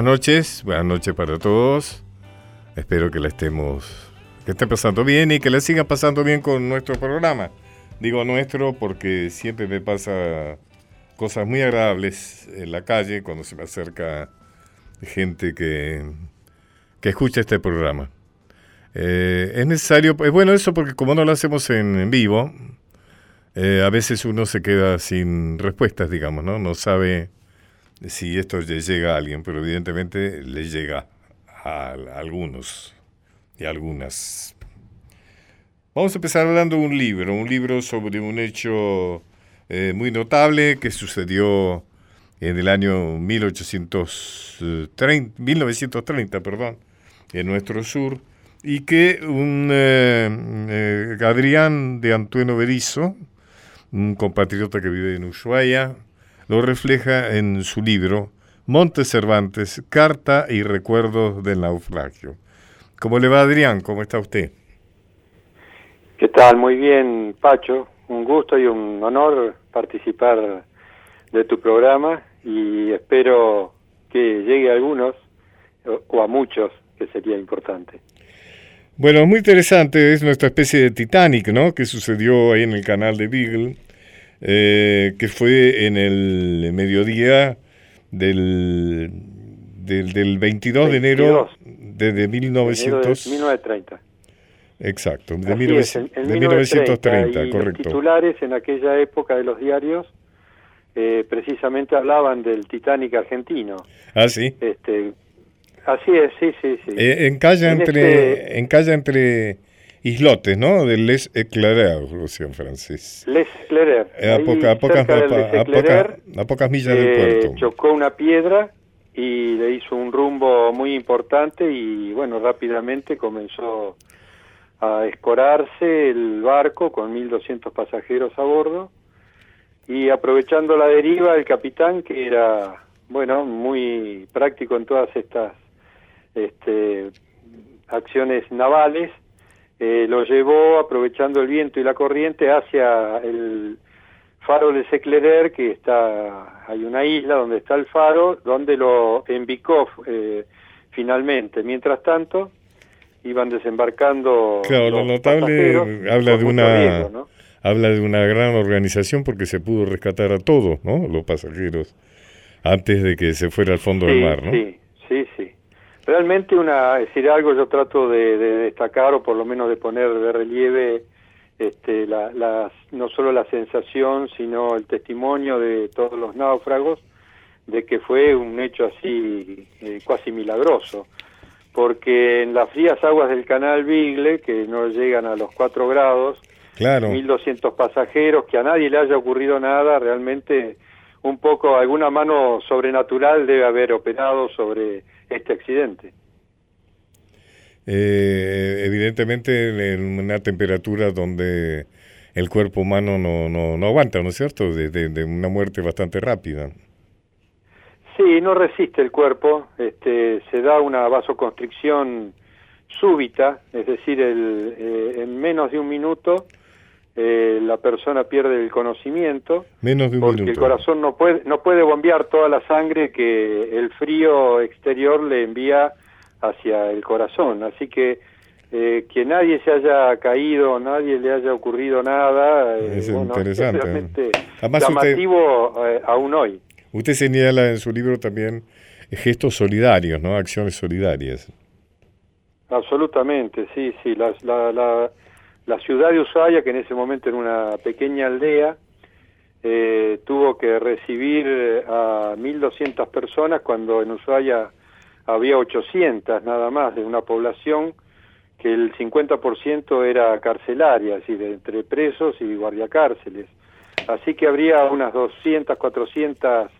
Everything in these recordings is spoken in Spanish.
Buenas noches, buenas noches para todos. Espero que la estemos, que estén pasando bien y que la sigan pasando bien con nuestro programa. Digo nuestro porque siempre me pasa cosas muy agradables en la calle cuando se me acerca gente que, que escucha este programa. Eh, es necesario, es bueno eso porque como no lo hacemos en, vivo, eh, a veces uno se queda sin respuestas, digamos, ¿no? No sabe si esto le llega a alguien, pero evidentemente le llega a, algunos y algunas. Vamos a empezar hablando de un libro, un libro sobre un hecho eh, muy notable que sucedió en el año 1830, 1930 perdón, en nuestro sur, y que un eh, eh, Adrián de Antueno Berizo, un compatriota que vive en Ushuaia, lo refleja en su libro Montes Cervantes, Carta y Recuerdos del Naufragio. ¿Cómo le va Adrián? ¿Cómo está usted? ¿Qué tal? Muy bien, Pacho. Un gusto y un honor participar de tu programa y espero que llegue a algunos o a muchos, que sería importante. Bueno, muy interesante, es nuestra especie de Titanic, ¿no? Que sucedió ahí en el canal de Beagle eh, que fue en el mediodía del, del, 22, de enero de, 1900. 1930. Exacto, de, 1930, correcto. Los titulares en aquella época de los diarios eh, precisamente hablaban del Titanic argentino. Ah, sí. Este, así es, sí, sí, sí. Eh, en calle entre, este en calle entre islotes, ¿no? De Les Éclaireurs, Lucien Francis. Les. Eh, a, poca, a, pocas, a, pocas millas del puerto. Chocó una piedra y le hizo un rumbo muy importante y bueno, rápidamente comenzó a escorarse el barco con 1.200 pasajeros a bordo y aprovechando la deriva el capitán que era bueno muy práctico en todas estas este, acciones navales eh, lo llevó aprovechando el viento y la corriente hacia el faro de Seclerer, que está, hay una isla donde está el faro, donde lo embicó eh, finalmente. Mientras tanto, iban desembarcando. Claro, lo notable habla de una habla de una gran organización porque se pudo rescatar a todos, ¿no? Los pasajeros antes de que se fuera al fondo del mar, ¿no? Sí, sí, sí. Realmente una, decir algo yo trato de, destacar o por lo menos de poner de relieve este, la, no solo la sensación sino el testimonio de todos los náufragos de que fue un hecho así eh, casi milagroso porque en las frías aguas del canal Bigle que no llegan a los 4 grados claro. 1200 pasajeros que a nadie le haya ocurrido nada realmente un poco alguna mano sobrenatural debe haber operado sobre este accidente. Eh, evidentemente en una temperatura donde el cuerpo humano no, no, no aguanta, ¿no es cierto? De, una muerte bastante rápida. Sí, no resiste el cuerpo, este, se da una vasoconstricción súbita, es decir, el, eh, en menos de un minuto eh, la persona pierde el conocimiento menos de un porque el corazón no puede no puede bombear toda la sangre que el frío exterior le envía hacia el corazón. Así que eh, que nadie se haya caído nadie le haya ocurrido nada eh, es interesante llamativo aún hoy. usted señala en su libro también gestos solidarios no acciones solidarias. Absolutamente sí sí la, la la ciudad de Ushuaia, que en ese momento era una pequeña aldea, eh, tuvo que recibir a 1.200 personas cuando en Ushuaia había 800 nada más de una población que el 50% era carcelaria, es decir, entre presos y guardiacárceles. Así que habría unas 200, 400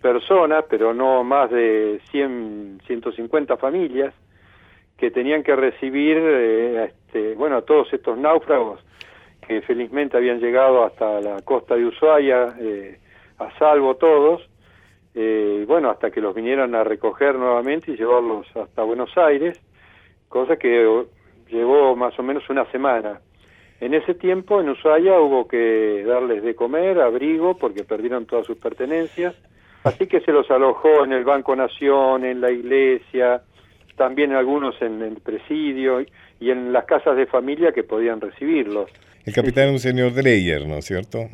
personas, pero no más de 100, 150 familias, que tenían que recibir eh, este, bueno, a todos estos náufragos que felizmente habían llegado hasta la costa de Ushuaia, eh, a salvo todos, eh, bueno, hasta que los vinieran a recoger nuevamente y llevarlos hasta Buenos Aires, cosa que llevó más o menos una semana. En ese tiempo en Ushuaia hubo que darles de comer, abrigo, porque perdieron todas sus pertenencias, Así que se los alojó en el Banco Nación, en la iglesia, también algunos en el presidio y en las casas de familia que podían recibirlos. El capitán es un señor Dreyer, ¿no es cierto?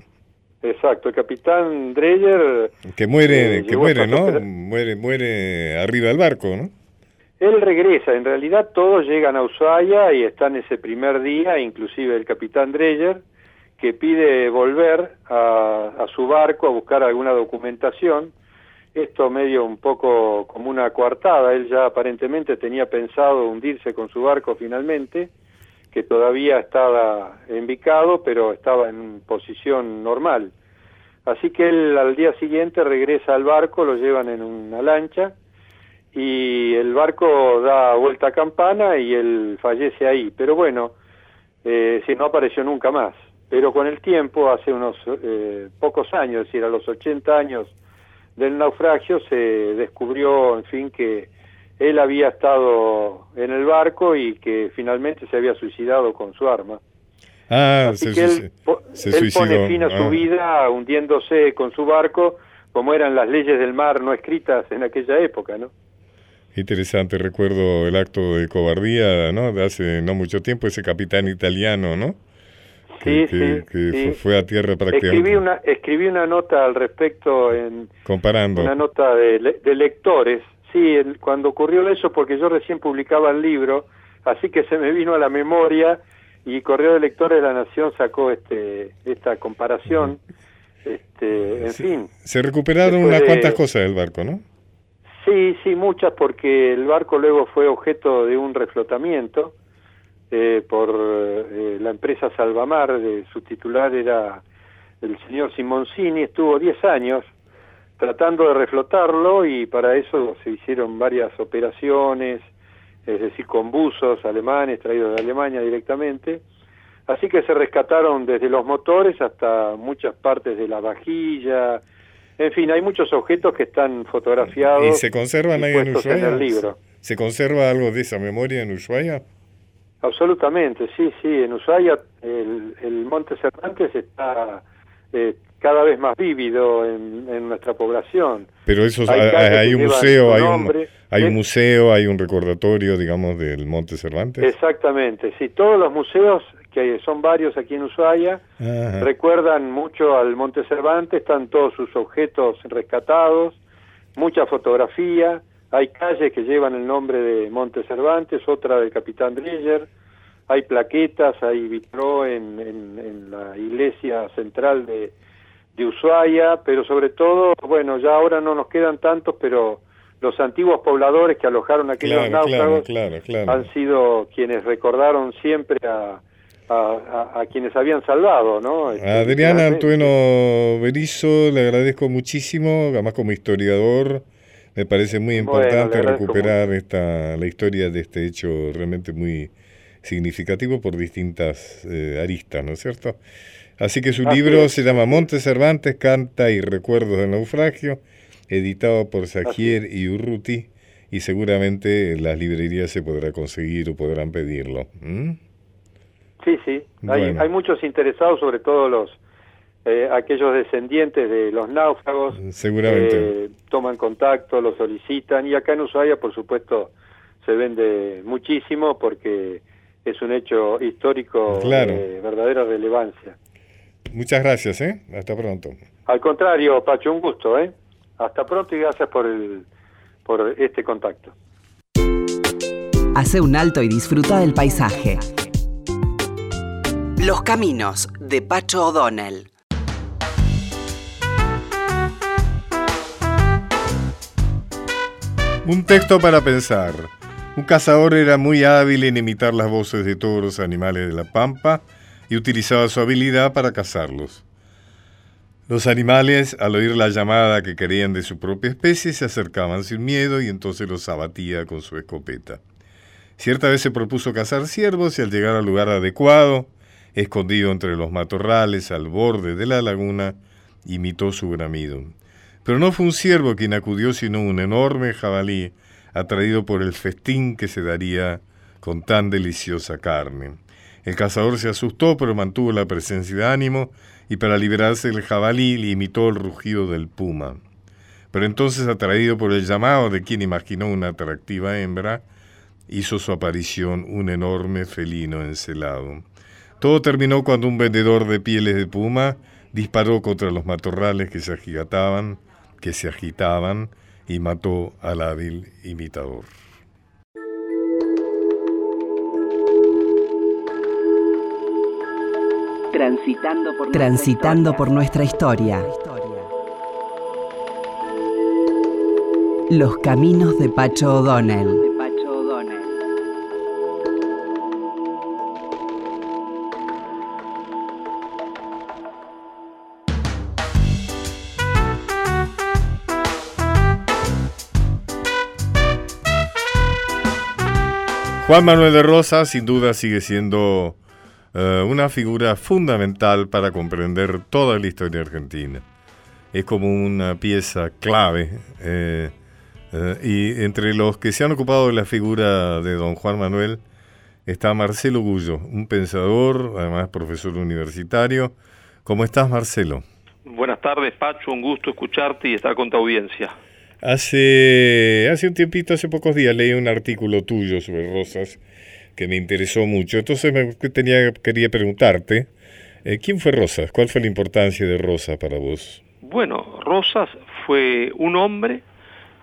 Exacto, el capitán Dreyer... Que muere, eh, que muere, ¿no? Muere, muere arriba del barco, ¿no? Él regresa, en realidad todos llegan a Ushuaia y están ese primer día, inclusive el capitán Dreyer, que pide volver a, a su barco a buscar alguna documentación, esto medio un poco como una coartada, él ya aparentemente tenía pensado hundirse con su barco finalmente, que todavía estaba embicado, pero estaba en posición normal. Así que él al día siguiente regresa al barco, lo llevan en una lancha y el barco da vuelta a campana y él fallece ahí. Pero bueno, eh, si no apareció nunca más. Pero con el tiempo, hace unos eh, pocos años, es decir, a los 80 años del naufragio, se descubrió, en fin, que él había estado en el barco y que finalmente se había suicidado con su arma. Ah, Así que él, pone fin a su ah. vida hundiéndose con su barco, como eran las leyes del mar no escritas en aquella época, ¿no? Interesante, recuerdo el acto de cobardía, ¿no? De hace no mucho tiempo, ese capitán italiano, ¿no? Sí, sí, que Fue, a tierra para escribí una escribí una nota al respecto en comparando. una nota de, de lectores. Sí cuando ocurrió eso porque yo recién publicaba el libro así que se me vino a la memoria y Correo de Lectores de la Nación sacó este esta comparación. Este en fin. se recuperaron unas cuantas cosas del barco no sí sí muchas porque el barco luego fue objeto de un reflotamiento eh, por eh, la empresa Salvamar, de, su titular era el señor Simoncini, estuvo 10 años tratando de reflotarlo y para eso se hicieron varias operaciones, es decir, con buzos alemanes traídos de Alemania directamente. Así que se rescataron desde los motores hasta muchas partes de la vajilla. En fin, hay muchos objetos que están fotografiados. ¿Y se conservan ahí en Ushuaia? En el libro. ¿Se conserva algo de esa memoria en Ushuaia? Absolutamente, sí, sí. En Ushuaia el, el Monte Cervantes está eh, cada vez más vívido en, en nuestra población. Pero eso hay, un museo, hay un, hay un museo, hay un recordatorio, digamos, del Monte Cervantes. Exactamente, sí. Todos los museos, que son varios aquí en Ushuaia, recuerdan mucho al Monte Cervantes, están todos sus objetos rescatados, mucha fotografía hay calles que llevan el nombre de Monte Cervantes, otra del Capitán Dreyer, hay plaquetas, hay vitró en, en, la iglesia central de, de Ushuaia, pero sobre todo, bueno, ya ahora no nos quedan tantos, pero los antiguos pobladores que alojaron aquellos náufragos han sido quienes recordaron siempre a, a, quienes habían salvado, ¿no? Este, Adriana Antueno Berizo, le agradezco muchísimo, además como historiador, me parece muy importante recuperar esta, la historia de este hecho realmente muy significativo por distintas eh, aristas, ¿no es cierto? Así que su libro se llama Montes Cervantes, Canta y Recuerdos del Naufragio, editado por Sagier y Urruti, y seguramente en las librerías se podrá conseguir o podrán pedirlo. Sí, sí, hay, hay muchos interesados, sobre todo los eh, aquellos descendientes de los náufragos seguramente eh, toman contacto, lo solicitan y acá en Ushuaia por supuesto se vende muchísimo porque es un hecho histórico de verdadera relevancia. Muchas gracias, ¿eh? Hasta pronto. Al contrario, Pacho, un gusto, ¿eh? Hasta pronto y gracias por el por este contacto. Hace un alto y disfruta del paisaje. Los caminos de Pacho O'Donnell. Un texto para pensar. Un cazador era muy hábil en imitar las voces de todos los animales de la pampa y utilizaba su habilidad para cazarlos. Los animales, al oír la llamada que querían de su propia especie, se acercaban sin miedo y entonces los abatía con su escopeta. Cierta vez se propuso cazar ciervos y al llegar al lugar adecuado, escondido entre los matorrales al borde de la laguna, imitó su bramido. Pero no fue un ciervo quien acudió, sino un enorme jabalí, atraído por el festín que se daría con tan deliciosa carne. El cazador se asustó, pero mantuvo la presencia de ánimo, y para liberarse del jabalí le imitó el rugido del puma. pero entonces atraído por el llamado de quien imaginó una atractiva hembra, hizo su aparición un enorme felino encelado. Todo terminó cuando un vendedor de pieles de puma disparó contra los matorrales que se agitaban, que se agitaban y mató al hábil imitador. Transitando por, Transitando por nuestra historia. Los caminos de Pacho O'Donnell. Juan Manuel de Rosa sin duda sigue siendo eh, una figura fundamental para comprender toda la historia argentina. Es como una pieza clave eh, eh, y entre los que se han ocupado de la figura de don Juan Manuel está Marcelo Gullo, un pensador, además profesor universitario. ¿Cómo estás, Marcelo? Buenas tardes, Pacho. Un gusto escucharte y estar con tu audiencia. Hace, hace un tiempito, hace pocos días, leí un artículo tuyo sobre Rosas que me interesó mucho. Entonces me tenía, quería preguntarte, eh, ¿quién fue Rosas? ¿Cuál fue la importancia de Rosas para vos? Bueno, Rosas fue un hombre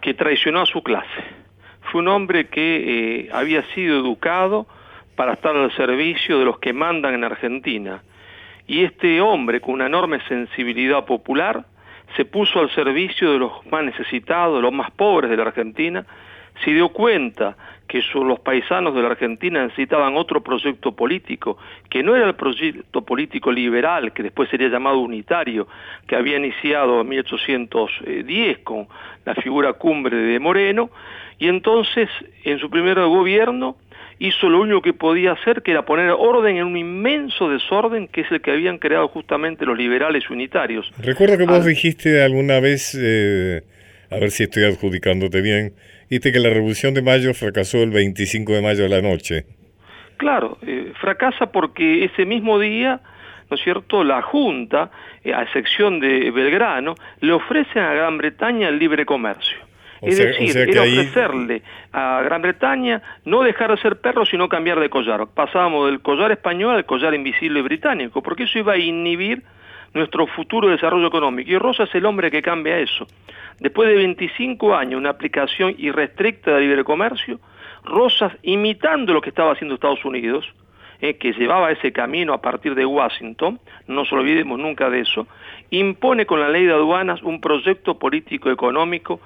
que traicionó a su clase. Fue un hombre que eh, había sido educado para estar al servicio de los que mandan en Argentina. Y este hombre, con una enorme sensibilidad popular, se puso al servicio de los más necesitados, de los más pobres de la Argentina, se dio cuenta que los paisanos de la Argentina necesitaban otro proyecto político, que no era el proyecto político liberal, que después sería llamado unitario, que había iniciado en 1810 con la figura cumbre de Moreno, y entonces en su primer gobierno hizo lo único que podía hacer, que era poner orden en un inmenso desorden que es el que habían creado justamente los liberales unitarios. Recuerdo que vos dijiste alguna vez, eh, a ver si estoy adjudicándote bien, Viste que la Revolución de Mayo fracasó el 25 de mayo de la noche. Claro, eh, fracasa porque ese mismo día, ¿no es cierto?, la Junta, eh, a excepción de Belgrano, le ofrece a Gran Bretaña el libre comercio. Es decir, era ofrecerle a Gran Bretaña no dejar de ser perro, sino cambiar de collar. Pasábamos del collar español al collar invisible británico, porque eso iba a inhibir nuestro futuro desarrollo económico. Y Rosa es el hombre que cambia eso. Después de 25 años, una aplicación irrestricta de libre comercio, Rosas, imitando lo que estaba haciendo Estados Unidos, eh, que llevaba ese camino a partir de Washington, no nos olvidemos nunca de eso, impone con la ley de aduanas un proyecto político económico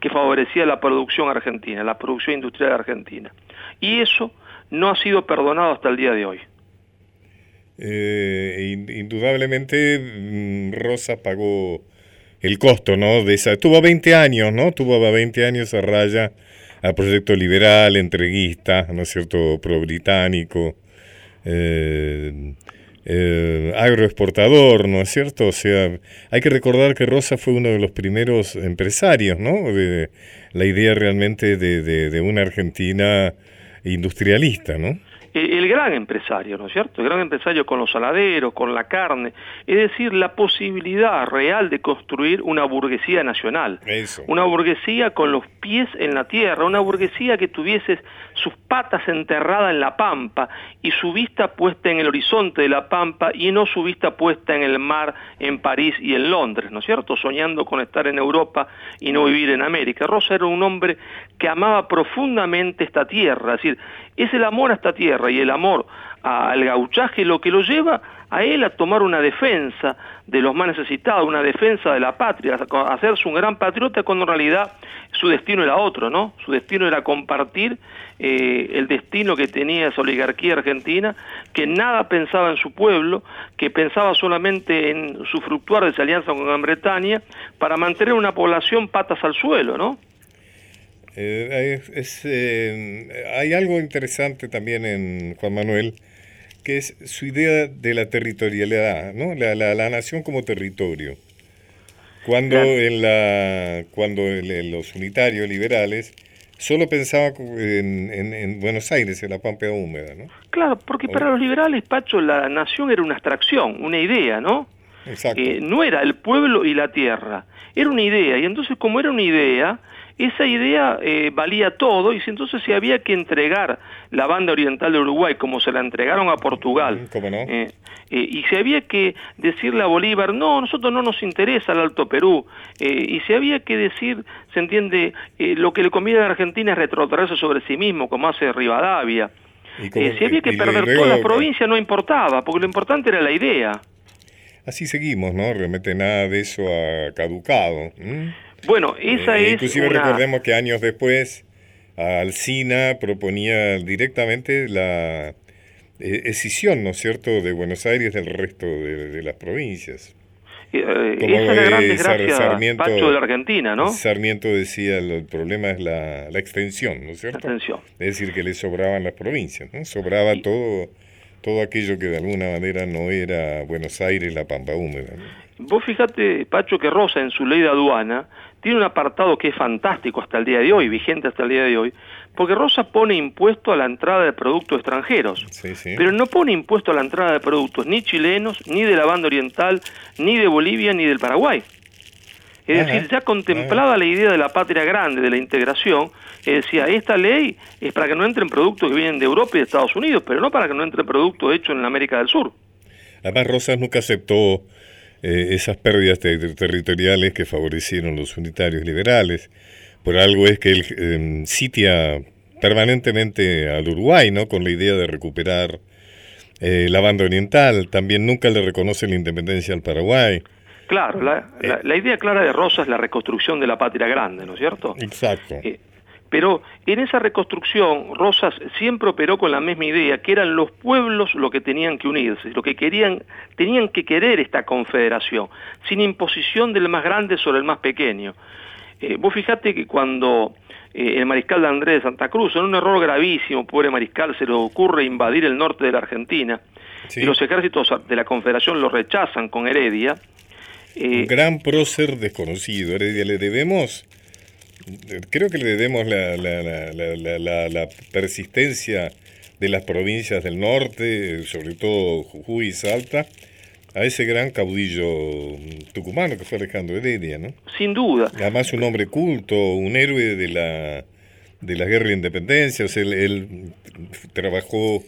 que favorecía la producción argentina, la producción industrial argentina. Y eso no ha sido perdonado hasta el día de hoy. Eh, indudablemente mm, Rosa pagó el costo, ¿no? De esa, tuvo 20 años, ¿no? Tuvo 20 años a raya al proyecto liberal, entreguista, ¿no es cierto?, pro-británico, eh, eh, agroexportador, ¿no es cierto? O sea, hay que recordar que Rosa fue uno de los primeros empresarios, ¿no? De la idea realmente de, de una Argentina industrialista, ¿no? el gran empresario, ¿no es cierto? El gran empresario con los saladeros, con la carne, es decir, la posibilidad real de construir una burguesía nacional, una burguesía con los pies en la tierra, una burguesía que tuviese sus patas enterradas en la pampa y su vista puesta en el horizonte de la pampa y no su vista puesta en el mar en París y en Londres, ¿no es cierto? Soñando con estar en Europa y no vivir en América. Rosa era un hombre que amaba profundamente esta tierra, es decir, es el amor a esta tierra y el amor al gauchaje lo que lo lleva a él a tomar una defensa de los más necesitados, una defensa de la patria, a hacerse un gran patriota cuando en realidad su destino era otro, ¿no? Su destino era compartir eh, el destino que tenía esa oligarquía argentina, que nada pensaba en su pueblo, que pensaba solamente en su fructuar de esa alianza con Gran Bretaña para mantener una población patas al suelo, ¿no? Eh, eh, hay algo interesante también en Juan Manuel, que es su idea de la territorialidad, ¿no? la, la, nación como territorio. Cuando, en, la, cuando los unitarios liberales solo pensaban en, en, Buenos Aires, en la Pampa Húmeda, ¿no? Claro, porque para los liberales, Pacho, la nación era una abstracción, una idea, ¿no? Eh, no era el pueblo y la tierra, era una idea. Y entonces como era una idea, esa idea eh, valía todo y entonces se había que entregar la banda oriental de Uruguay como se la entregaron a Portugal mm. Eh, eh, y se había que decirle a Bolívar no, nosotros no nos interesa el Alto Perú y se había que decir, se entiende, lo que le conviene a Argentina es retrotraerse sobre sí mismo como hace Rivadavia si había que perder toda la provincia no importaba porque lo importante era la idea Así seguimos, ¿no? Realmente nada de eso ha caducado. Bueno, esa eh, es. Inclusive recordemos que años después Alcina proponía directamente la eh, escisión, ¿no es cierto?, de Buenos Aires del resto de, las provincias. Eh, esa es la gran desgracia, Sarmiento, Pacho de la Argentina, ¿no? Sarmiento decía, el problema es la, la extensión, ¿no es cierto? extensión. Es decir, que le sobraban las provincias, ¿no? Sobraba todo todo aquello que de alguna manera no era Buenos Aires, la Pampa Húmeda. Vos fíjate, Pacho, que Rosa en su ley de aduana tiene un apartado que es fantástico hasta el día de hoy, vigente hasta el día de hoy, porque Rosa pone impuesto a la entrada de productos extranjeros, pero no pone impuesto a la entrada de productos ni chilenos, ni de la banda oriental, ni de Bolivia, ni del Paraguay. Es decir, ya contemplaba la idea de la patria grande, de la integración, decía, esta ley es para que no entren productos que vienen de Europa y de Estados Unidos, pero no para que no entren productos hechos en América del Sur. Además, Rosas nunca aceptó eh, esas pérdidas territoriales que favorecieron los unitarios liberales. Por algo es que él em, sitia permanentemente al Uruguay, ¿no? Con la idea de recuperar eh, la banda oriental. También nunca le reconoce la independencia al Paraguay. Claro, la, eh. idea clara de Rosa es la reconstrucción de la patria grande, ¿no es cierto? Exacto. Pero en esa reconstrucción, Rosas siempre operó con la misma idea, que eran los pueblos los que tenían que unirse, lo que querían, tenían que querer esta confederación, sin imposición del más grande sobre el más pequeño. Eh, vos fijate que cuando eh, el mariscal de Andrés de Santa Cruz, en un error gravísimo, pobre mariscal, se le ocurre invadir el norte de la Argentina, y los ejércitos de la confederación lo rechazan con Heredia. Eh, un gran prócer desconocido, Heredia, le debemos creo que le debemos la, la, la, persistencia de las provincias del norte, sobre todo Jujuy y Salta, a ese gran caudillo tucumano que fue Alejandro Heredia, ¿no? Sin duda. Además un hombre culto, un héroe de la, de la guerra de independencia, o sea, él, trabajó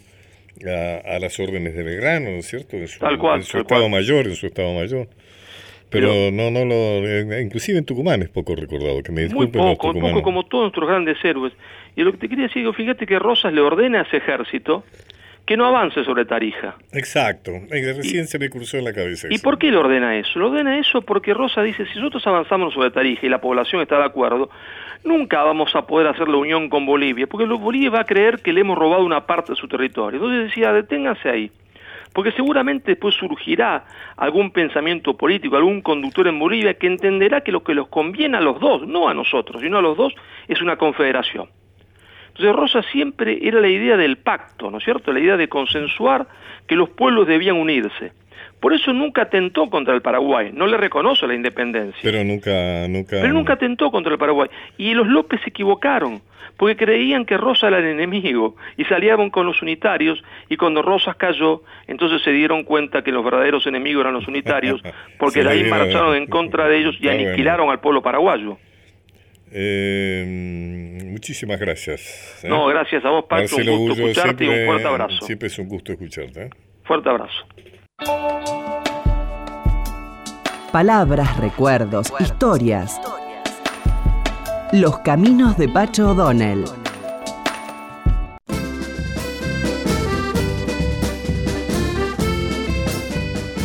a, las órdenes de Belgrano, ¿no es cierto? En su, tal cual, en su estado mayor, en su estado mayor. Pero, no, no lo, eh, inclusive en Tucumán es poco recordado, que me disculpen muy poco, poco como todos nuestros grandes héroes. Y lo que te quería decir, fíjate que Rosas le ordena a ese ejército que no avance sobre Tarija. Exacto, recién se me cruzó en la cabeza. ¿Y por qué le ordena eso? Le ordena eso porque Rosa dice, si nosotros avanzamos sobre Tarija y la población está de acuerdo, nunca vamos a poder hacer la unión con Bolivia, porque Bolivia va a creer que le hemos robado una parte de su territorio. Entonces decía, deténganse ahí porque seguramente después surgirá algún pensamiento político, algún conductor en Bolivia que entenderá que lo que los conviene a los dos, no a nosotros, sino a los dos, es una confederación. Entonces Rosa siempre era la idea del pacto, ¿no es cierto? La idea de consensuar que los pueblos debían unirse. Por eso nunca atentó contra el Paraguay, no le reconoce la independencia. Pero nunca, nunca. Pero nunca atentó contra el Paraguay. Y los López se equivocaron, porque creían que Rosa era el enemigo y salían con los unitarios. Y cuando Rosas cayó, entonces se dieron cuenta que los verdaderos enemigos eran los unitarios, porque de ahí marcharon en contra de ellos y aniquilaron al pueblo paraguayo. Eh, muchísimas gracias. ¿eh? No, gracias a vos, Pacho. un gusto escucharte y un fuerte abrazo. Siempre es un gusto escucharte. ¿eh? Fuerte abrazo. Palabras, recuerdos, historias. Los caminos de Pacho O'Donnell.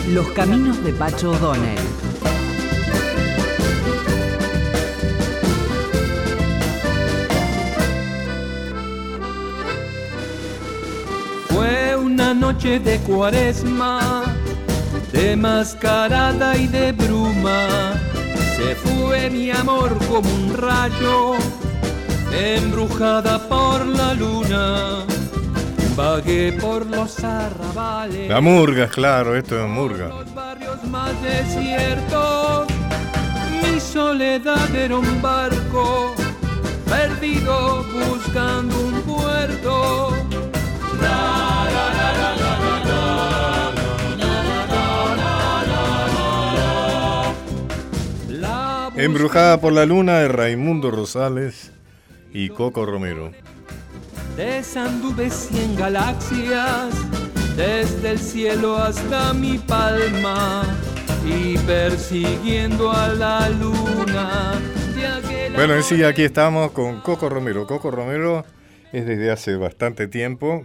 Los caminos de Pacho O'Donnell. Una noche de cuaresma de mascarada y de bruma, se fue mi amor como un rayo, embrujada por la luna. Vagué por los arrabales. La murga, claro, esto es murga. Los barrios más desiertos, mi soledad era un barco perdido buscando un puerto. Embrujada por la luna de Raimundo Rosales y Coco Romero. Desanduve cien galaxias, desde el cielo hasta mi palma, y persiguiendo a la luna. Bueno, sí, aquí estamos con Coco Romero. Coco Romero es desde hace bastante tiempo,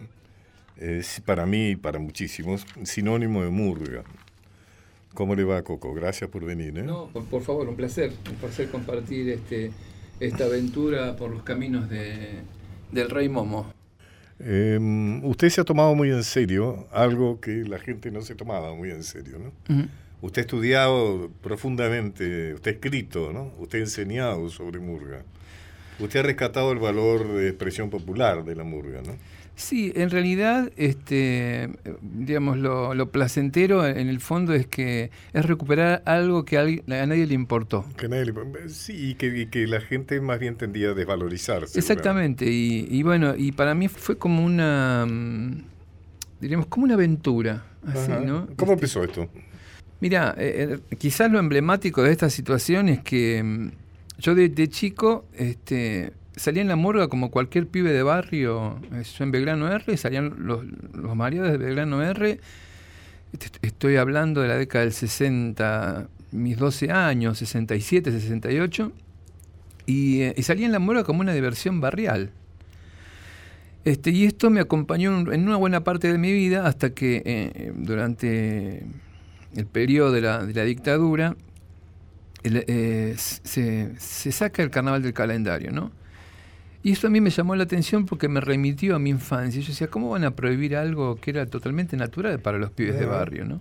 es para mí y para muchísimos, sinónimo de murga. ¿Cómo le va, Coco? Gracias por venir. ¿eh? No, por, favor, un placer. Un placer compartir este, esta aventura por los caminos de, del Rey Momo. Em, usted se ha tomado muy en serio algo que la gente no se tomaba muy en serio, ¿no? Usted ha estudiado profundamente, usted ha escrito, ¿no? Usted ha enseñado sobre murga. Usted ha rescatado el valor de expresión popular de la murga, ¿no? Sí, en realidad, este, digamos, lo, placentero en el fondo es que es recuperar algo que a, nadie le importó. Que nadie sí, y que, la gente más bien tendía a desvalorizarse. Exactamente, y, bueno, y para mí fue como una, mm, diríamos, como una aventura. Así, ¿no? ¿Cómo este, empezó esto? Mira, eh, eh, quizás lo emblemático de esta situación es que mm, yo de, de chico, este, salía en la murga como cualquier pibe de barrio, eh, yo en Belgrano R, salían los, los maridos de Belgrano R, estoy hablando de la década del 60, mis 12 años, 67, 68, y, y salía en la murga como una diversión barrial. Este, y esto me acompañó en una buena parte de mi vida hasta que eh, durante el periodo de la, de la dictadura eh, se, se, saca el carnaval del calendario, ¿no? Y eso a mí me llamó la atención porque me remitió a mi infancia. Yo decía, ¿cómo van a prohibir algo que era totalmente natural para los pibes de barrio, no?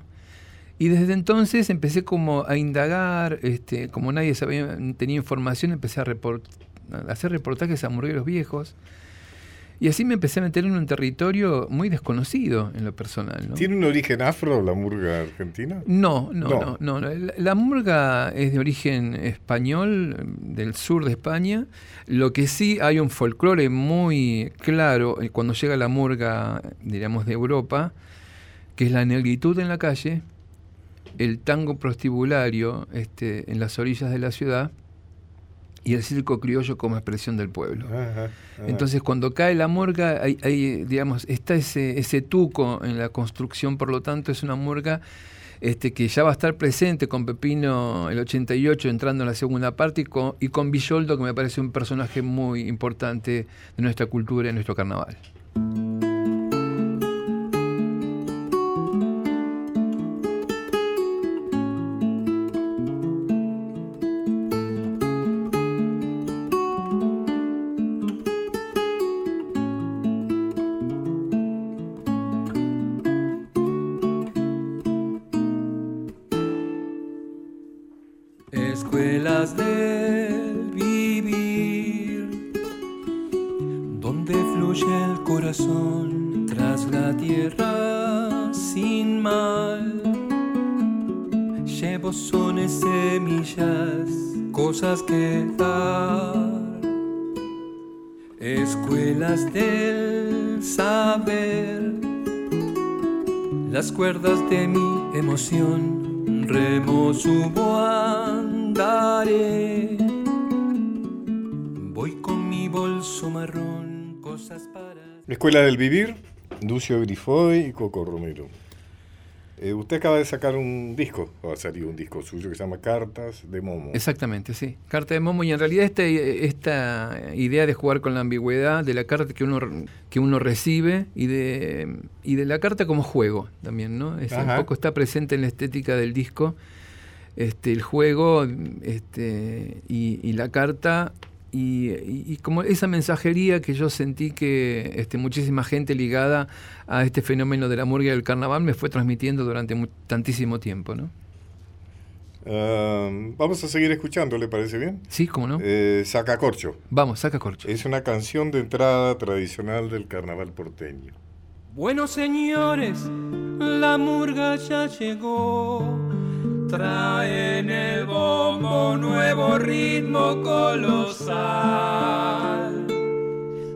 Y desde entonces empecé como a indagar, este, como nadie sabía, tenía información, empecé a, a hacer reportajes a hamburgueros viejos. Y así me empecé a meter en un territorio muy desconocido en lo personal. ¿Tiene un origen afro la murga argentina? No, no, no. no, La, murga es de origen español, del sur de España. Lo que sí hay un folclore muy claro eh, cuando llega la murga, diríamos, de Europa, que es la negritud en la calle, el tango prostibulario este, en las orillas de la ciudad y el circo criollo como expresión del pueblo. Entonces, cuando cae la murga, hay, digamos, está ese, ese tuco en la construcción, por lo tanto, es una murga este, que ya va a estar presente con Pepino el 88 entrando en la segunda parte y con, y con Villoldo, que me parece un personaje muy importante de nuestra cultura y de nuestro carnaval. Lucio Grifoy y Coco Romero. Eh, usted acaba de sacar un disco, o ha salido un disco suyo que se llama Cartas de Momo. Exactamente, sí. Carta de Momo. Y en realidad este, esta idea de jugar con la ambigüedad de la carta que uno, que uno recibe y de, y de la carta como juego también, ¿no? Es, un poco está presente en la estética del disco. Este, el juego este, y la carta y, como esa mensajería que yo sentí que este, muchísima gente ligada a este fenómeno de la murga y del carnaval me fue transmitiendo durante tantísimo tiempo, ¿no? Ah, vamos a seguir escuchando, ¿le parece bien? Sí, ¿cómo no? Eh, saca corcho. Vamos, saca corcho. Es una canción de entrada tradicional del carnaval porteño. Bueno, señores, la murga ya llegó traen el bombo nuevo ritmo colosal.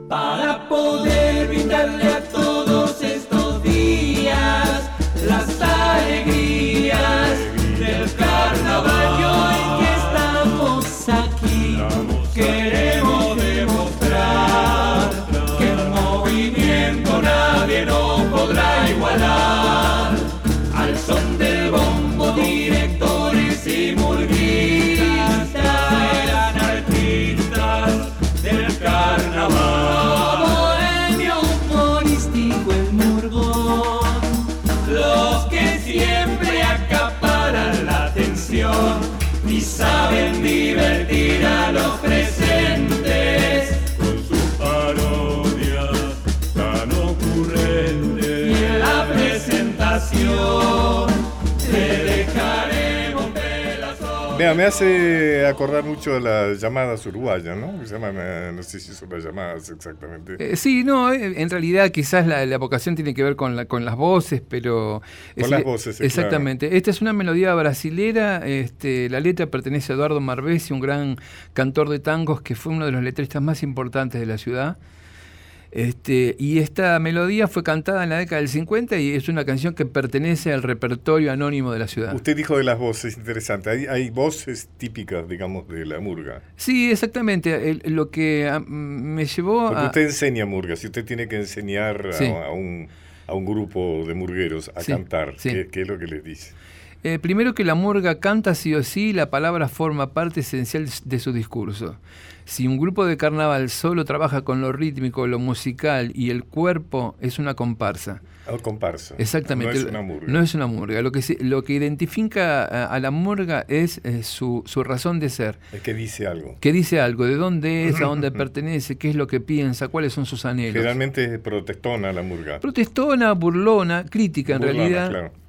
Para poder brindarle a todos estos días las alegrías del carnaval y hoy que estamos aquí queremos demostrar que el movimiento nadie nos podrá igualar. Mira, me hace acordar mucho de las llamadas uruguayas, ¿no? Eh, no sé si son las llamadas exactamente. Eh, sí, no, eh, en realidad quizás la, la, vocación tiene que ver con, con las voces, pero... Con las voces, Exactamente. Esta es una melodía brasilera, este, la letra pertenece a Eduardo Marbesi, un gran cantor de tangos que fue uno de los letristas más importantes de la ciudad. Este, y esta melodía fue cantada en la década del 50 y es una canción que pertenece al repertorio anónimo de la ciudad. Usted dijo de las voces, interesante. Hay, hay voces típicas, digamos, de la murga. Sí, exactamente. lo que ah, me llevó Porque usted enseña murga. Si usted tiene que enseñar a, un, a, un, grupo de murgueros a cantar, ¿qué, es lo que les dice? Eh, primero que la murga canta sí o sí, la palabra forma parte esencial de su discurso. Si un grupo de carnaval solo trabaja con lo rítmico, lo musical y el cuerpo, es una comparsa. El comparsa. Exactamente. No es una murga. No es una murga. Lo que, lo que identifica a, la murga es eh, su, su, razón de ser. Es que dice algo. Que dice algo. De dónde es, a dónde pertenece, qué es lo que piensa, cuáles son sus anhelos. Generalmente es protestona la murga. Protestona, burlona, crítica en realidad. Claro.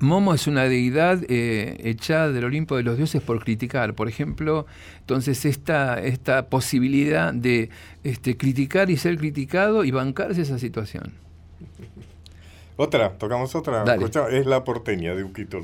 Momo es una deidad eh, echada del Olimpo de los dioses por criticar. Por ejemplo, entonces esta, esta posibilidad de este, criticar y ser criticado y bancarse esa situación. Otra, tocamos otra. Es la porteña de Uquito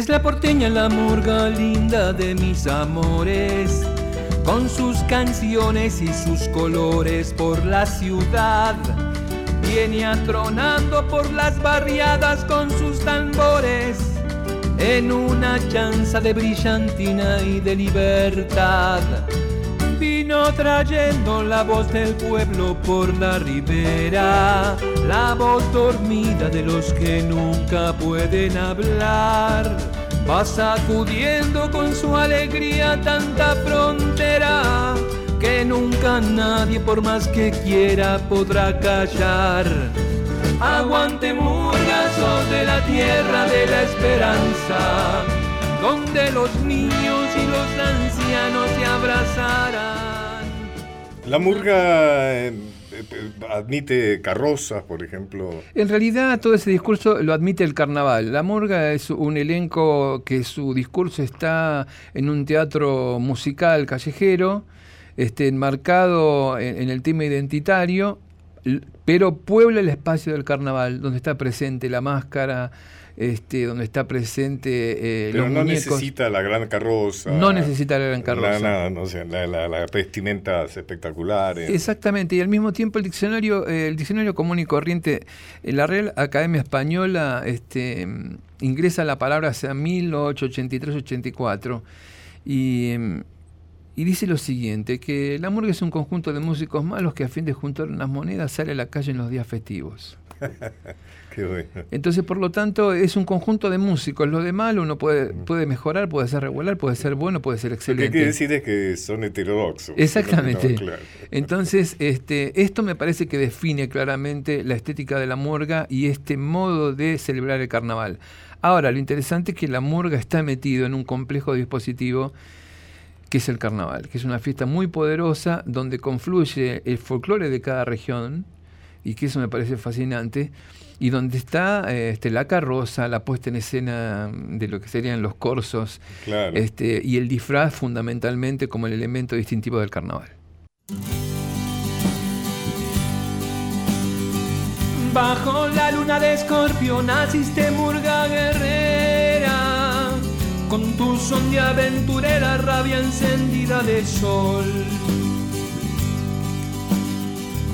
Es la porteña la murga linda de mis amores, con sus canciones y sus colores por la ciudad. Viene atronando por las barriadas con sus tambores, en una chanza de brillantina y de libertad. Vino trayendo la voz del pueblo por la ribera, la voz dormida de los que nunca pueden hablar. Va sacudiendo con su alegría tanta frontera que nunca nadie por más que quiera podrá callar. Aguante murgazo de la tierra de la esperanza donde los niños y los ancianos se abrazarán. La murga eh, eh, admite carrozas, por ejemplo. En realidad todo ese discurso lo admite el carnaval. La murga es un elenco que su discurso está en un teatro musical callejero, este, enmarcado en el tema identitario, pero puebla el espacio del carnaval, donde está presente la máscara, este, donde está presente eh, Pero no necesita la gran carroza. No necesita la gran carroza. La, no, la, la, vestimentas espectaculares. Exactamente, y al mismo tiempo el diccionario, eh, el diccionario común y corriente, eh, la Real Academia Española este, ingresa la palabra hacia 1883-84 y, y dice lo siguiente, que la murga es un conjunto de músicos malos que a fin de juntar unas monedas sale a la calle en los días festivos. Entonces, por lo tanto, es un conjunto de músicos. Lo de malo uno puede, puede mejorar, puede ser regular, puede ser bueno, puede ser excelente. Lo que quiere decir es que son heterodoxos. Exactamente. Entonces, este, esto me parece que define claramente la estética de la murga y este modo de celebrar el carnaval. Ahora, lo interesante es que la murga está metido en un complejo dispositivo que es el carnaval, que es una fiesta muy poderosa donde confluye el folclore de cada región, y que eso me parece fascinante, y donde está este, la carroza, la puesta en escena de lo que serían los corsos, este, y el disfraz fundamentalmente como el elemento distintivo del carnaval. Bajo la luna de escorpio naciste murga guerrera, con tu son de aventurera rabia encendida de sol.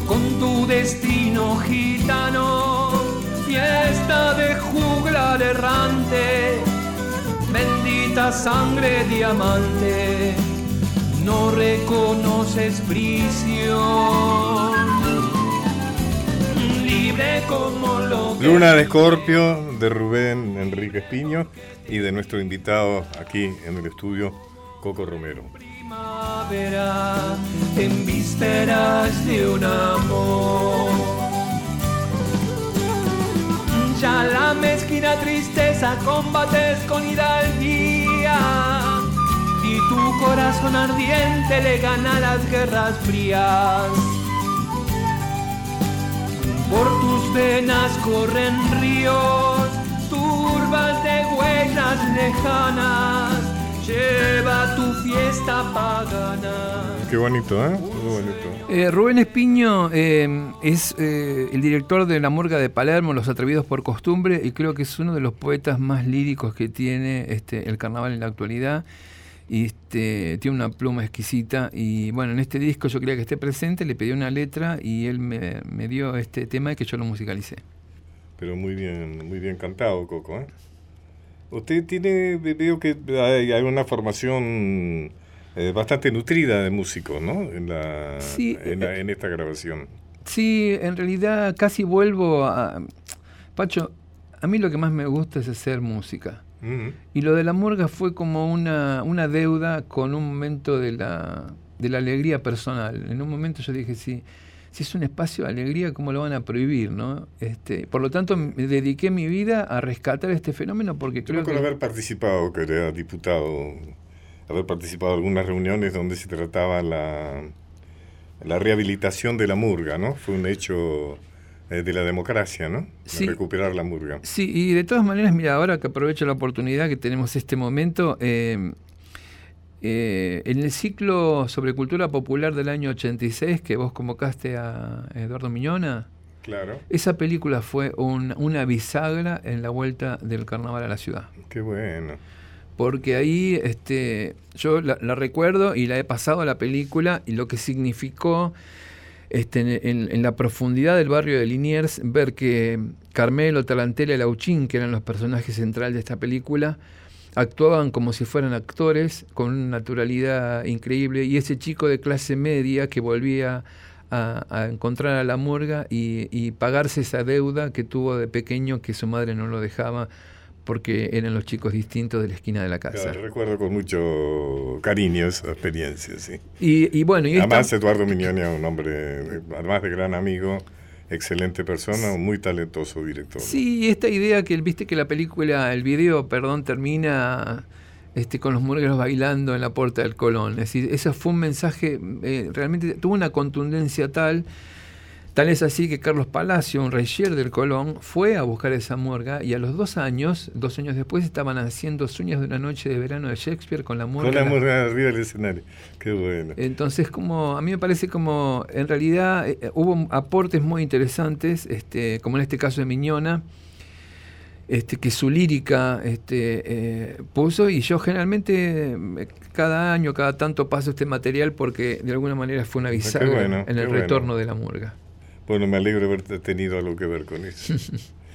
Con tu destino gitano fiesta de juglar errante, bendita sangre diamante, no reconoces prisión. Libre como lo Luna de Escorpio de Rubén Enrique Espiño y de nuestro invitado aquí en el estudio, Coco Romero. Primavera en vísperas de un amor mancha la mezquina tristeza, combates con hidalguía. Y tu corazón ardiente le gana las guerras frías. Por tus venas corren ríos, turbas de huellas lejanas. Lleva tu fiesta pagana. Qué bonito, ¿eh? Qué bonito. Eh, Rubén Espiño eh, es eh, el director de La Murga de Palermo, Los Atrevidos por Costumbre, y creo que es uno de los poetas más líricos que tiene este, el carnaval en la actualidad. Y este, tiene una pluma exquisita. Y bueno, en este disco yo quería que esté presente, le pedí una letra y él me, me dio este tema y que yo lo musicalicé. Pero muy bien, muy bien cantado, Coco. Usted tiene, veo que hay una formación eh, bastante nutrida de músicos, ¿no? En, la, eh, en, esta grabación. Sí, en realidad casi vuelvo a... Pacho, a mí lo que más me gusta es hacer música. Y lo de la murga fue como una, una deuda con un momento de la, de la alegría personal. En un momento yo dije, sí, si es un espacio de alegría, ¿cómo lo van a prohibir? ¿no? Este, por lo tanto, me dediqué mi vida a rescatar este fenómeno porque creo que... haber participado, que era diputado haber participado en algunas reuniones donde se trataba la, la rehabilitación de la murga, ¿no? Fue un hecho eh, de la democracia, ¿no? recuperar la murga. Sí, y de todas maneras, mira, ahora que aprovecho la oportunidad que tenemos este momento, eh, eh, en el ciclo sobre cultura popular del año 86 que vos convocaste a Eduardo Miñona, Claro. Esa película fue una bisagra en la vuelta del carnaval a la ciudad. Qué bueno porque ahí este, yo la, recuerdo y la he pasado a la película y lo que significó este, en, la profundidad del barrio de Liniers ver que Carmelo, Tarantella y Lauchín, que eran los personajes centrales de esta película, actuaban como si fueran actores con una naturalidad increíble y ese chico de clase media que volvía a, encontrar a la murga y, y pagarse esa deuda que tuvo de pequeño que su madre no lo dejaba porque eran los chicos distintos de la esquina de la casa. recuerdo con mucho cariño esa experiencia, sí. Y, bueno, y además Eduardo Mignoni es un hombre, además de gran amigo, excelente persona, un muy talentoso director. Sí, esta idea que viste que la película, el video, perdón, termina este, con los murgueros bailando en la puerta del Colón. Es decir, ese fue un mensaje, eh, realmente tuvo una contundencia tal Tal es así que Carlos Palacio, un reyer del Colón, fue a buscar esa murga y a los dos años, dos años después, estaban haciendo Sueños de una noche de verano de Shakespeare con la murga. Con la murga arriba del escenario. Qué bueno. Entonces, como a mí me parece como, en realidad, eh, hubo aportes muy interesantes, este, como en este caso de Miñona, este, que su lírica este, eh, puso y yo generalmente cada año, cada tanto paso este material porque de alguna manera fue una bisagra en el retorno de la murga. Bueno, me alegro de haber tenido algo que ver con eso.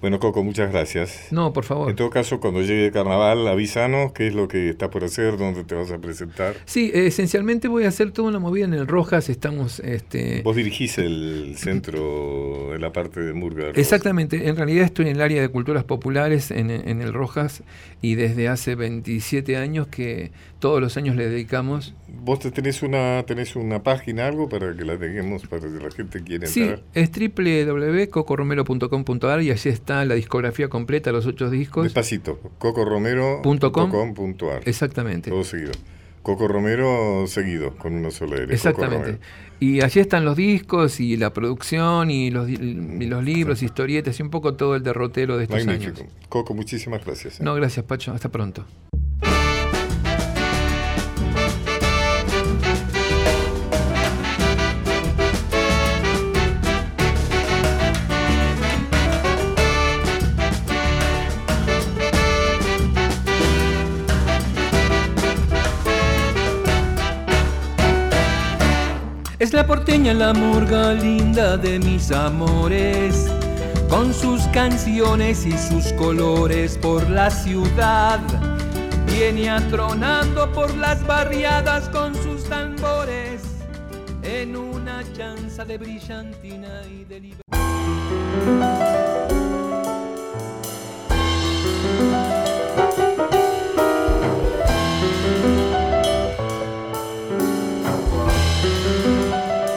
Bueno, Coco, muchas gracias. No, por favor. En todo caso, cuando llegue el carnaval, avísanos qué es lo que está por hacer, dónde te vas a presentar. Sí, esencialmente voy a hacer toda una movida en el Rojas. Estamos. Este... Vos dirigís el centro en la parte de Murga. Exactamente. En realidad estoy en el área de culturas populares en, en el Rojas y desde hace 27 años que todos los años le dedicamos. ¿Vos tenés una, tenés una página, algo para que la tengamos, para que la gente quiera entrar? Sí, es www.cocoromero.com.ar y allí está la discografía completa, los ocho discos. Despacito, cocoromero.com.ar. Exactamente. Todo seguido. Coco Romero seguido, con una sola L. Exactamente. Y allí están los discos y la producción y los, los libros, historietas y un poco todo el derrotero de estos Magnífico. años. Coco, muchísimas gracias. ¿eh? No, gracias Pacho. Hasta pronto. Es la porteña la murga linda de mis amores, con sus canciones y sus colores por la ciudad. Viene atronando por las barriadas con sus tambores, en una chanza de brillantina y de libertad.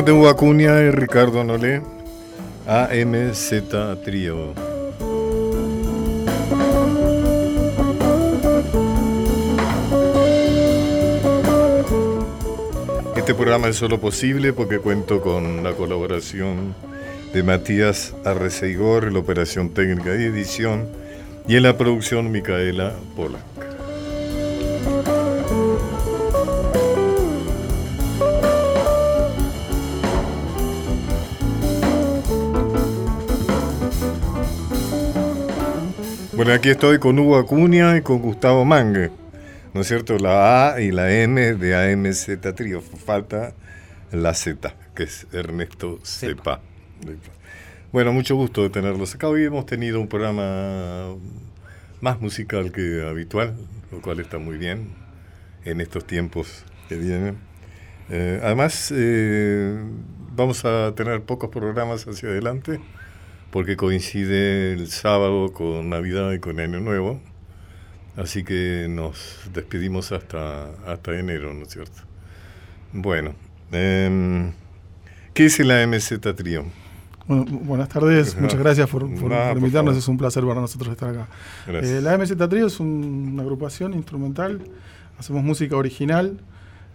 Tom de Huacuña y Ricardo Nolé, AMZ Trio. Este programa es solo posible porque cuento con la colaboración de Matías Arreceigor en la operación técnica y edición y en la producción Micaela Pola. Bueno, aquí estoy con Hugo Acuña y con Gustavo Mangue. ¿No es cierto? La A y la M de AMZ Trío. Falta la Z, que es Ernesto Cepa. Bueno, mucho gusto de tenerlos acá. Hoy hemos tenido un programa más musical que habitual, lo cual está muy bien en estos tiempos que vienen. Eh, además, eh, vamos a tener pocos programas hacia adelante porque coincide el sábado con Navidad y con Año Nuevo. Así que nos despedimos hasta, hasta enero, ¿no es cierto? Bueno, eh, ¿qué es la MZ Trio? Bueno, buenas tardes, muchas gracias por, invitarnos, es un placer para nosotros estar acá. Eh, la MZ Trio es una agrupación instrumental, hacemos música original.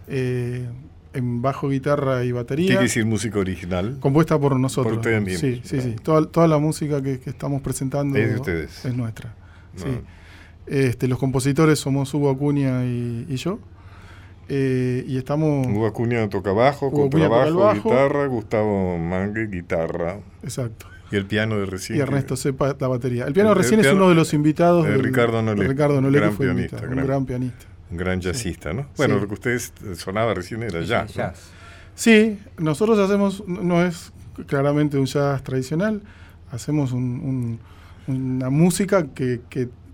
Eh, en bajo, guitarra y batería. ¿Qué quiere decir música original? Compuesta por nosotros. Por Sí, sí, sí. Toda, toda la música que, estamos presentando es, ustedes. es nuestra. Sí. Este, los compositores somos Hugo Acuña y, yo. Eh, y estamos. Hugo Acuña toca bajo, contrabajo, guitarra, Gustavo Mangue, guitarra. Exacto. Y el piano de recién. Y Ernesto Sepa, la batería. El piano de recién es uno de los invitados. De Ricardo Nolé. Ricardo Nolé, que fue pianista, un gran pianista. Un gran jazzista, ¿no? Bueno, lo que ustedes sonaba recién era jazz. Sí, nosotros hacemos, no es claramente un jazz tradicional, hacemos una música que,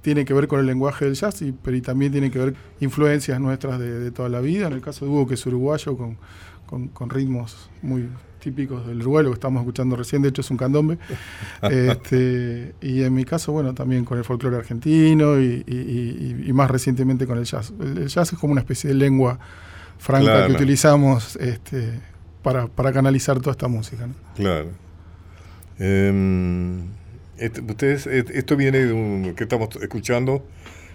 tiene que ver con el lenguaje del jazz, y, pero también tiene que ver influencias nuestras de, toda la vida. En el caso de Hugo, que es uruguayo, con, con ritmos muy típicos del Uruguay, lo que estamos escuchando recién, de hecho es un candombe. este, y en mi caso, bueno, también con el folclore argentino y, más recientemente con el jazz. El, jazz es como una especie de lengua franca que utilizamos este, para, canalizar toda esta música. Claro. Em, este, ustedes, esto viene de un, que estamos escuchando,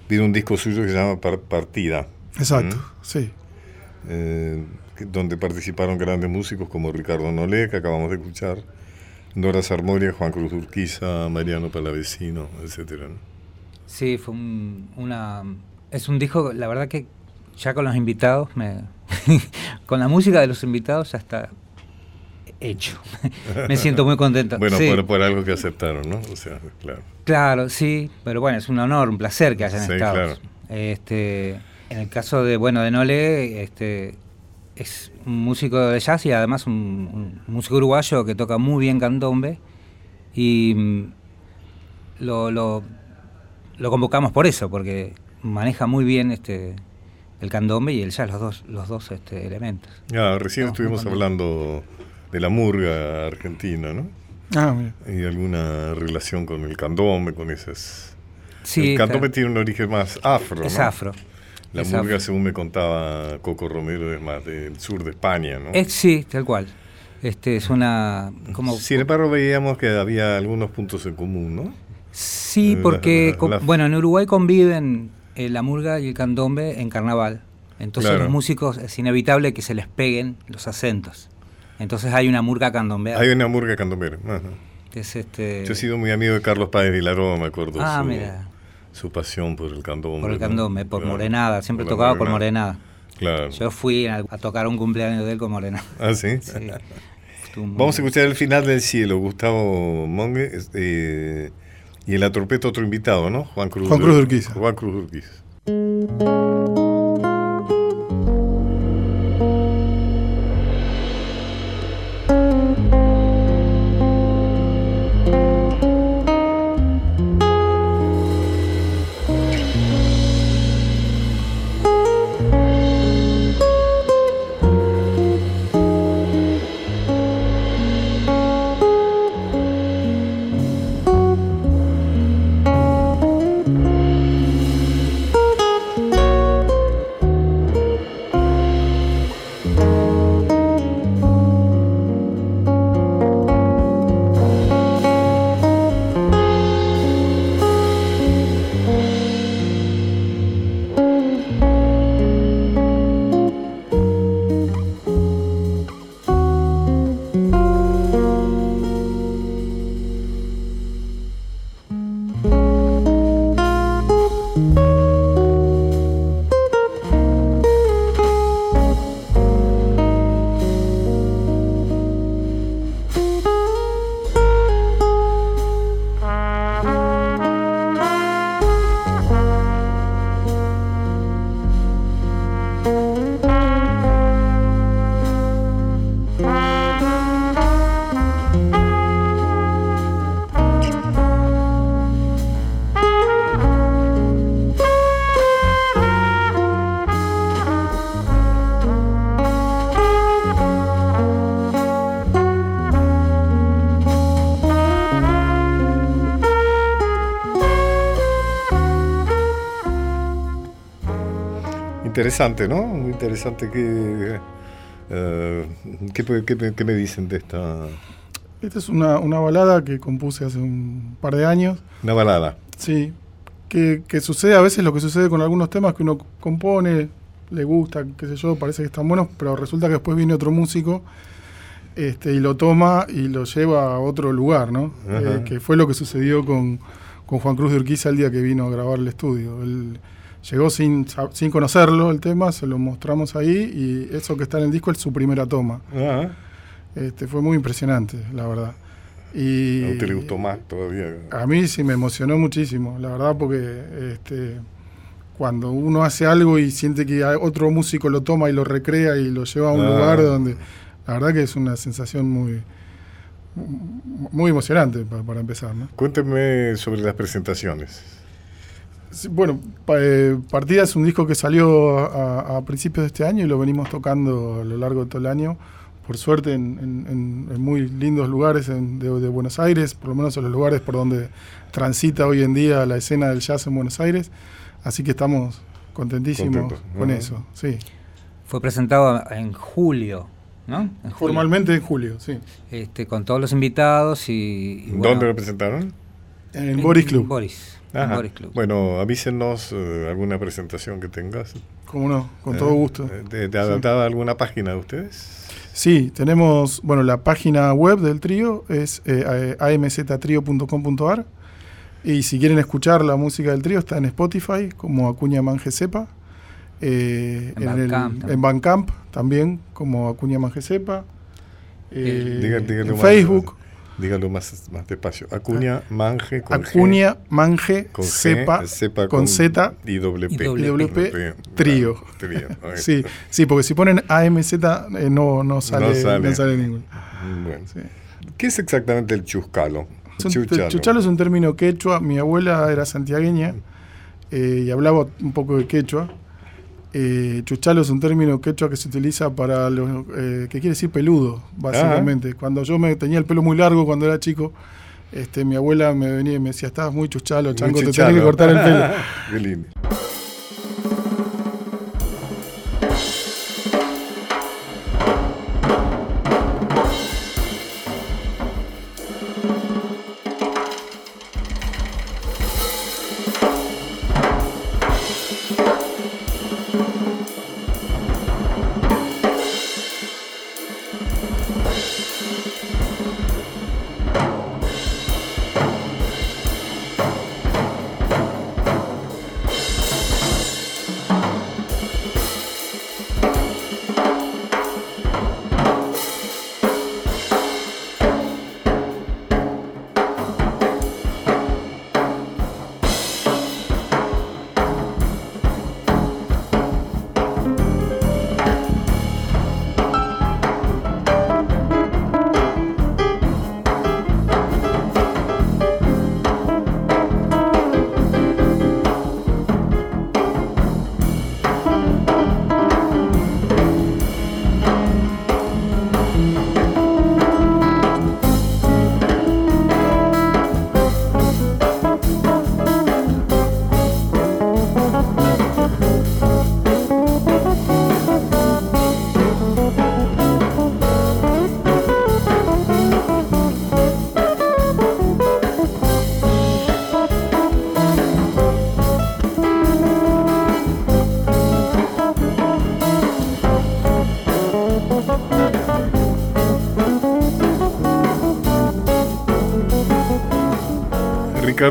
viene un disco suyo que se llama Partida. Exacto, sí. Eh, donde participaron grandes músicos como Ricardo Nolé, que acabamos de escuchar, Dora Sarmoria, Juan Cruz Urquiza, Mariano Palavecino, etcétera. Sí, fue una... Es un disco, la verdad que ya con los invitados, me, con la música de los invitados ya está hecho. me siento muy contento. Bueno, por, algo que aceptaron, ¿no? O sea, claro. Claro, sí, pero bueno, es un honor, un placer que hayan estado. Este, en el caso de, bueno, de Nole, este, es un músico de jazz y además un, músico uruguayo que toca muy bien candombe y mm, lo, lo, convocamos por eso, porque maneja muy bien este el candombe y el jazz, los dos, los dos este, elementos. Ah, recién estuvimos hablando de la murga argentina, ¿no? Ah, mira. Y alguna relación con el candombe, con esas... Sí, el candombe tiene un origen más afro, Es afro. La murga, según me contaba Coco Romero, es más del sur de España, ¿no? sí, tal cual. Este es una como Sin embargo veíamos que había algunos puntos en común, ¿no? Sí, eh, porque bueno, en Uruguay conviven eh, la murga y el candombe en carnaval. Entonces los músicos es inevitable que se les peguen los acentos. Entonces hay una murga candombera. Hay una murga candombera. Es este... Yo he sido muy amigo de Carlos Páez Vilaró, me acuerdo. Ah, mira su pasión por el candombe. Por el candombe, por Morenada, siempre tocaba por Morenada. Claro. Yo fui a, tocar un cumpleaños de él con Morenada. Ah, sí. Vamos a escuchar el final del cielo, Gustavo Monge este, y en la trompeta otro invitado, ¿no? Juan Cruz. Juan Cruz Urquiza. Juan Cruz Urquiza. Interesante, ¿no? Muy interesante que... Eh, ¿qué, me dicen de esta...? Esta es una, una, balada que compuse hace un par de años. ¿Una balada? Sí. Que, que, sucede a veces lo que sucede con algunos temas que uno compone, le gusta, qué sé yo, parece que están buenos, pero resulta que después viene otro músico este, y lo toma y lo lleva a otro lugar, ¿no? Eh, que fue lo que sucedió con, con, Juan Cruz de Urquiza el día que vino a grabar el estudio. Él llegó sin, sin conocerlo el tema, se lo mostramos ahí y eso que está en el disco es su primera toma. este, fue muy impresionante, la verdad. Y ¿A usted le gustó más todavía? A mí sí me emocionó muchísimo, la verdad, porque este, cuando uno hace algo y siente que otro músico lo toma y lo recrea y lo lleva a un lugar donde la verdad que es una sensación muy muy emocionante para, empezar. ¿no? Cuénteme sobre las presentaciones. Bueno, eh, Partida es un disco que salió a, principios de este año y lo venimos tocando a lo largo de todo el año. Por suerte en, muy lindos lugares de, Buenos Aires, por lo menos en los lugares por donde transita hoy en día la escena del jazz en Buenos Aires. Así que estamos contentísimos con eso. Sí. Fue presentado en julio, ¿no? Formalmente en julio, sí. Este, con todos los invitados y... ¿Dónde lo presentaron? En, el Boris Club. Boris, Club. Bueno, avísenos eh, alguna presentación que tengas. Cómo no, con todo eh, gusto. ¿Te, te ha alguna página de ustedes? Sí, tenemos, bueno, la página web del trío es eh, amztrio.com.ar y si quieren escuchar la música del trío, está en Spotify, como Acuña Manje Sepa. Eh, en, en, Bandcamp, también, como Acuña Manje Sepa. Eh, en Facebook. Dígalo más, más despacio. Acuña Manje con Acuña Manje Sepa, con, Z y WP. Y trío. sí, sí, porque si ponen AMZ eh, no, no, sale, no, sale. ninguno. Bueno. ¿Qué es exactamente el chuscalo? chuchalo. es un término quechua. Mi abuela era santiagueña eh, y hablaba un poco de quechua. Eh, chuchalo es un término quechua que se utiliza para los eh, que quiere decir peludo, básicamente. Cuando yo me tenía el pelo muy largo cuando era chico, este, mi abuela me venía y me decía, estabas muy chuchalo, chango, te tenés que cortar el pelo. Qué lindo.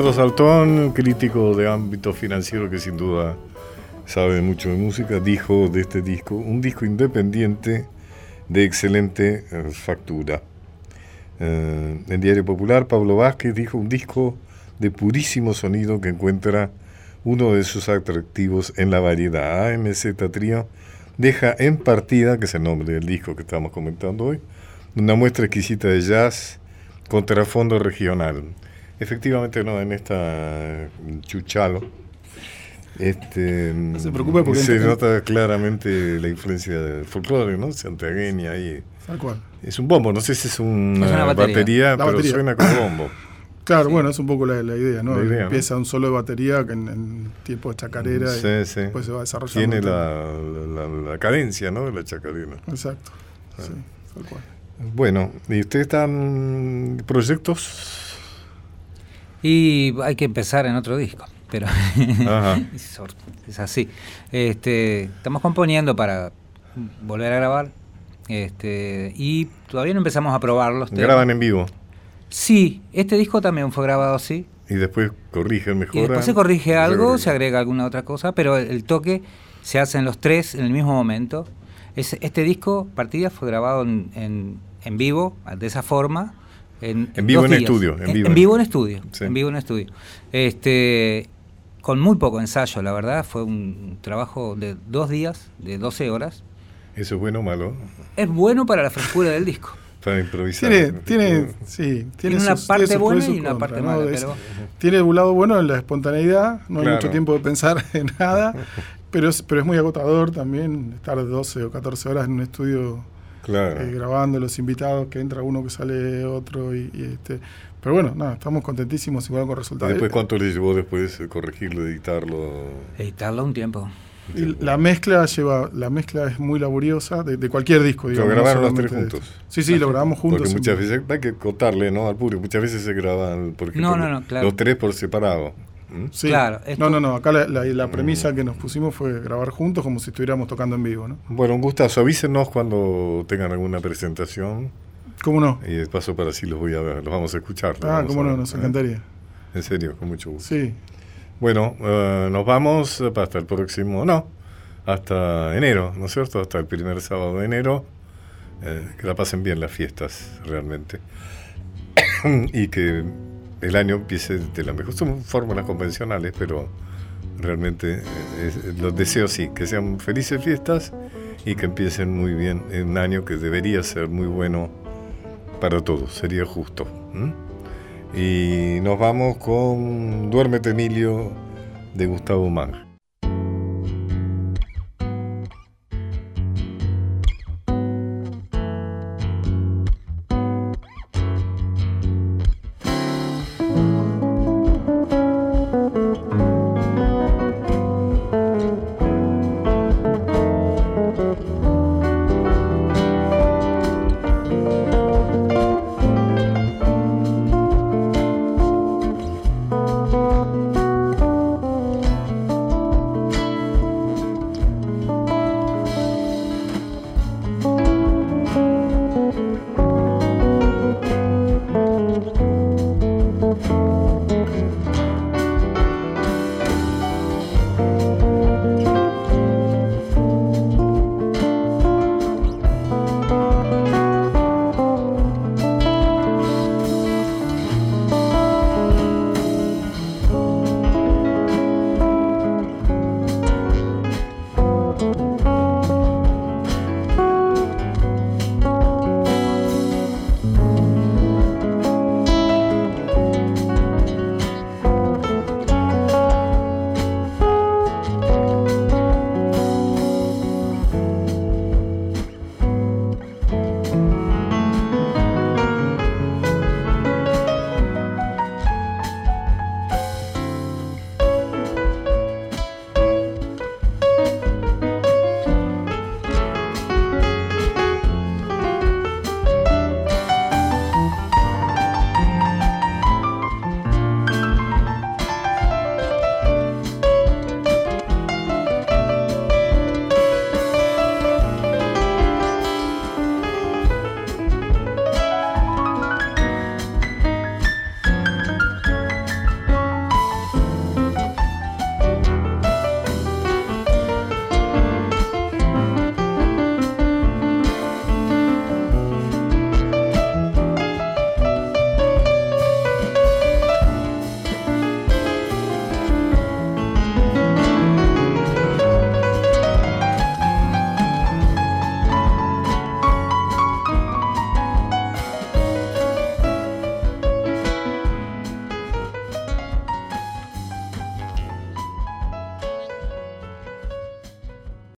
Ricardo Saltón, crítico de ámbito financiero que sin duda sabe mucho de música, dijo de este disco, un disco independiente de excelente eh, factura. Eh, en Diario Popular, Pablo Vázquez dijo un disco de purísimo sonido que encuentra uno de sus atractivos en la variedad. AMZ Trio deja en partida, que es el nombre del disco que estamos comentando hoy, una muestra exquisita de jazz con trasfondo regional Efectivamente, no, en esta Chuchalo. Este, se preocupe porque se nota claramente la influencia del folclore, ¿no? Santiagueña ahí. Tal cual. Es un bombo, no sé si es una, batería, pero suena como bombo. Claro, bueno, es un poco la, idea, ¿no? Empieza un solo de batería que en, tiempo de chacarera y después se va desarrollando. Tiene la, cadencia, ¿no? De la chacarera. Exacto, ah. sí, tal cual. Bueno, ¿y ustedes están proyectos? Y hay que empezar en otro disco, pero es así. Este, estamos componiendo para volver a grabar este, y todavía no empezamos a probarlos. ¿Graban en vivo? Sí, este disco también fue grabado así. Y después corrige, mejor. Y después se corrige algo, se, agrega alguna otra cosa, pero el, toque se hace en los tres en el mismo momento. Es, este disco, Partida, fue grabado en, en, vivo, de esa forma. En, vivo en estudio. En, vivo en, estudio. En vivo en estudio. Este, con muy poco ensayo, la verdad. Fue un trabajo de dos días, de 12 horas. ¿Eso es bueno o malo? Es bueno para la frescura del disco. Para improvisar. Tiene, tiene, sí, tiene, una parte buena y una parte mala. Tiene un lado bueno en la espontaneidad, no hay mucho tiempo de pensar en nada, pero es, pero es muy agotador también estar 12 o 14 horas en un estudio eh, grabando los invitados, que entra uno, que sale otro. Y, este Pero bueno, nada, estamos contentísimos igual con el resultado. ¿Después cuánto le llevó después corregirlo, editarlo? Editarlo un tiempo. Y la mezcla lleva, la mezcla es muy laboriosa de, cualquier disco. Digamos, lo grabaron los tres juntos. Sí, sí, lo grabamos juntos. Porque muchas veces hay que contarle, ¿no? Al público. Muchas veces se graban porque los tres por separado. Sí. Claro, no, no, no. Acá la, la, premisa que nos pusimos fue grabar juntos como si estuviéramos tocando en vivo, ¿no? Bueno, un gustazo. Avísenos cuando tengan alguna presentación. ¿Cómo no? Y de paso para así los voy a ver, los vamos a escuchar. Ah, cómo no, nos ¿eh? encantaría. En serio, con mucho gusto. Sí. Bueno, uh, nos vamos hasta el próximo. No, hasta enero, ¿no es cierto? Hasta el primer sábado de enero. Eh, que la pasen bien las fiestas, realmente. y que el año empiece de la mejor. Son fórmulas convencionales, pero realmente eh, los deseo sí, que sean felices fiestas y que empiecen muy bien en un año que debería ser muy bueno para todos, sería justo. Y nos vamos con Duérmete Emilio de Gustavo Mang.